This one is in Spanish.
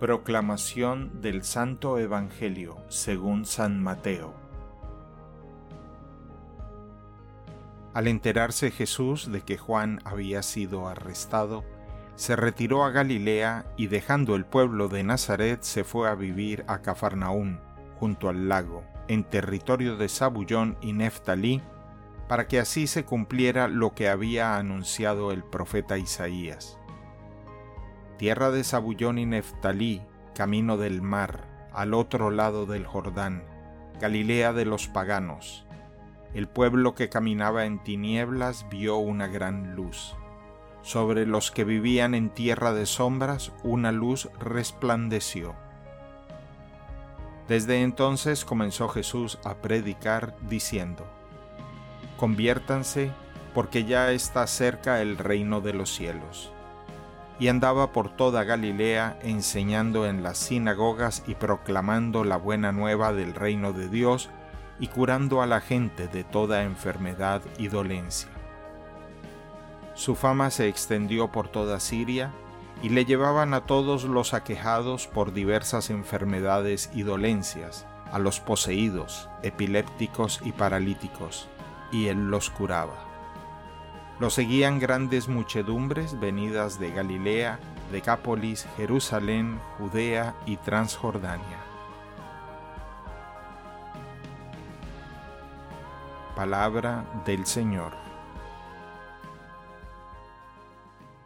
Proclamación del Santo Evangelio según San Mateo. Al enterarse Jesús de que Juan había sido arrestado, se retiró a Galilea y dejando el pueblo de Nazaret se fue a vivir a Cafarnaún, junto al lago, en territorio de Zabullón y Neftalí, para que así se cumpliera lo que había anunciado el profeta Isaías tierra de Zabullón y Neftalí, camino del mar, al otro lado del Jordán, Galilea de los paganos. El pueblo que caminaba en tinieblas vio una gran luz. Sobre los que vivían en tierra de sombras una luz resplandeció. Desde entonces comenzó Jesús a predicar diciendo, Conviértanse, porque ya está cerca el reino de los cielos y andaba por toda Galilea enseñando en las sinagogas y proclamando la buena nueva del reino de Dios y curando a la gente de toda enfermedad y dolencia. Su fama se extendió por toda Siria y le llevaban a todos los aquejados por diversas enfermedades y dolencias, a los poseídos, epilépticos y paralíticos, y él los curaba. Lo seguían grandes muchedumbres venidas de Galilea, Decápolis, Jerusalén, Judea y Transjordania. Palabra del Señor.